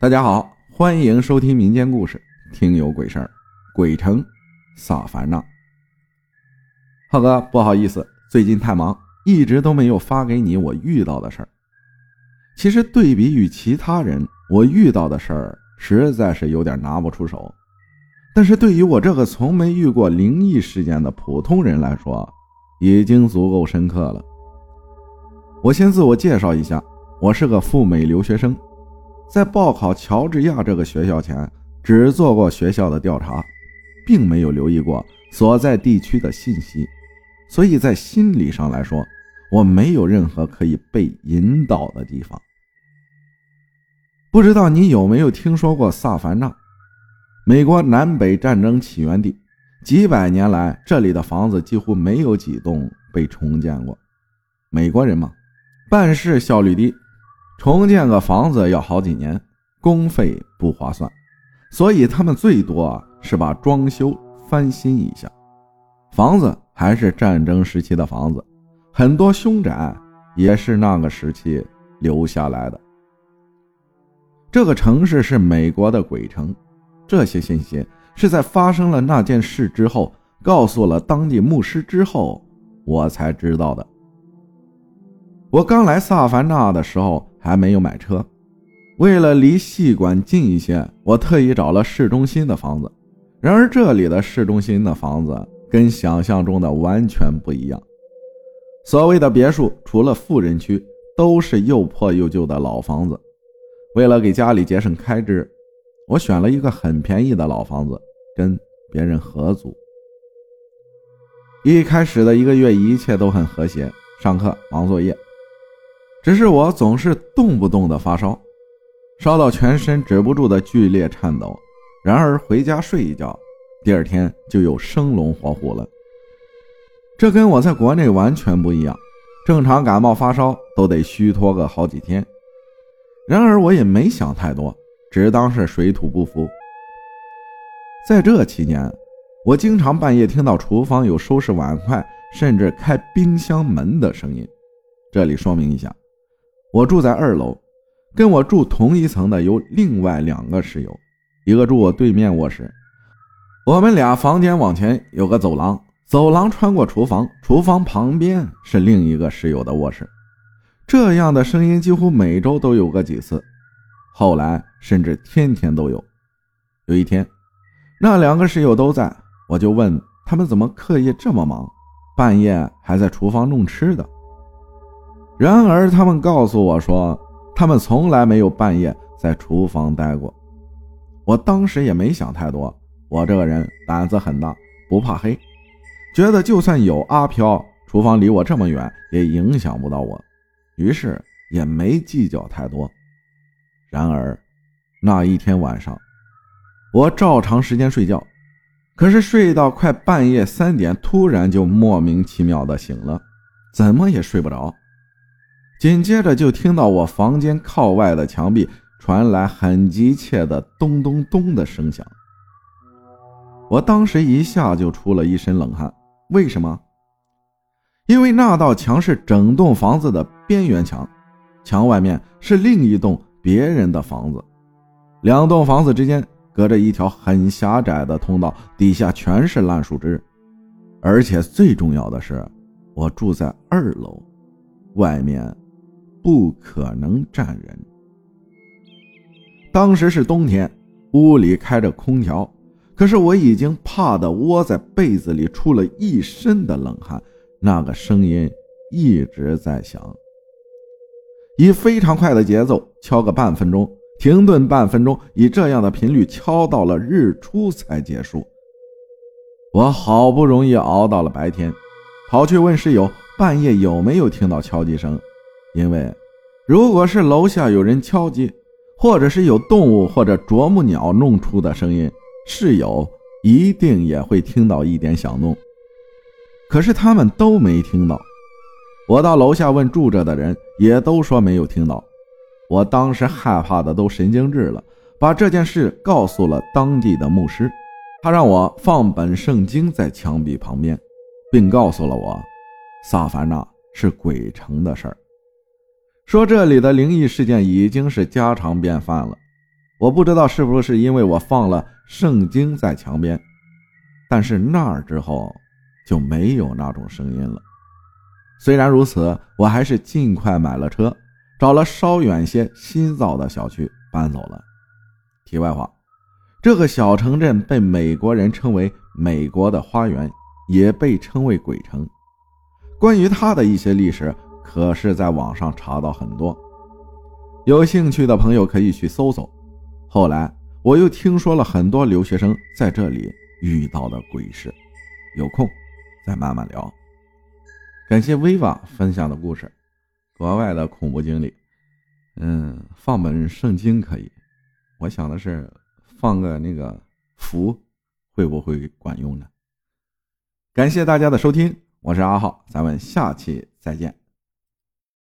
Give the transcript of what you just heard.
大家好，欢迎收听民间故事，听有鬼事儿，鬼城萨凡纳。浩哥，不好意思，最近太忙，一直都没有发给你我遇到的事儿。其实对比于其他人，我遇到的事儿实在是有点拿不出手。但是对于我这个从没遇过灵异事件的普通人来说，已经足够深刻了。我先自我介绍一下，我是个赴美留学生。在报考乔治亚这个学校前，只做过学校的调查，并没有留意过所在地区的信息，所以在心理上来说，我没有任何可以被引导的地方。不知道你有没有听说过萨凡纳，美国南北战争起源地，几百年来这里的房子几乎没有几栋被重建过。美国人嘛，办事效率低。重建个房子要好几年，工费不划算，所以他们最多是把装修翻新一下。房子还是战争时期的房子，很多凶宅也是那个时期留下来的。这个城市是美国的鬼城，这些信息是在发生了那件事之后，告诉了当地牧师之后，我才知道的。我刚来萨凡纳的时候。还没有买车，为了离戏馆近一些，我特意找了市中心的房子。然而，这里的市中心的房子跟想象中的完全不一样。所谓的别墅，除了富人区，都是又破又旧的老房子。为了给家里节省开支，我选了一个很便宜的老房子，跟别人合租。一开始的一个月，一切都很和谐，上课忙作业。只是我总是动不动的发烧，烧到全身止不住的剧烈颤抖。然而回家睡一觉，第二天就又生龙活虎了。这跟我在国内完全不一样。正常感冒发烧都得虚脱个好几天。然而我也没想太多，只当是水土不服。在这期间，我经常半夜听到厨房有收拾碗筷，甚至开冰箱门的声音。这里说明一下。我住在二楼，跟我住同一层的有另外两个室友，一个住我对面卧室。我们俩房间往前有个走廊，走廊穿过厨房，厨房旁边是另一个室友的卧室。这样的声音几乎每周都有个几次，后来甚至天天都有。有一天，那两个室友都在，我就问他们怎么课业这么忙，半夜还在厨房弄吃的。然而，他们告诉我说，他们从来没有半夜在厨房待过。我当时也没想太多，我这个人胆子很大，不怕黑，觉得就算有阿飘，厨房离我这么远，也影响不到我，于是也没计较太多。然而，那一天晚上，我照常时间睡觉，可是睡到快半夜三点，突然就莫名其妙的醒了，怎么也睡不着。紧接着就听到我房间靠外的墙壁传来很急切的咚咚咚的声响，我当时一下就出了一身冷汗。为什么？因为那道墙是整栋房子的边缘墙，墙外面是另一栋别人的房子，两栋房子之间隔着一条很狭窄的通道，底下全是烂树枝，而且最重要的是，我住在二楼，外面。不可能站人。当时是冬天，屋里开着空调，可是我已经怕得窝在被子里出了一身的冷汗。那个声音一直在响，以非常快的节奏敲个半分钟，停顿半分钟，以这样的频率敲到了日出才结束。我好不容易熬到了白天，跑去问室友半夜有没有听到敲击声。因为，如果是楼下有人敲击，或者是有动物或者啄木鸟弄出的声音，室友一定也会听到一点响动。可是他们都没听到。我到楼下问住着的人，也都说没有听到。我当时害怕的都神经质了，把这件事告诉了当地的牧师，他让我放本圣经在墙壁旁边，并告诉了我，萨凡纳是鬼城的事儿。说这里的灵异事件已经是家常便饭了，我不知道是不是因为我放了圣经在墙边，但是那儿之后就没有那种声音了。虽然如此，我还是尽快买了车，找了稍远些新造的小区搬走了。题外话，这个小城镇被美国人称为“美国的花园”，也被称为“鬼城”。关于它的一些历史，可是在网上查到很多，有兴趣的朋友可以去搜搜。后来我又听说了很多留学生在这里遇到的鬼事，有空再慢慢聊。感谢 Viva 分享的故事，国外的恐怖经历。嗯，放本圣经可以，我想的是放个那个符，会不会管用呢？感谢大家的收听，我是阿浩，咱们下期再见。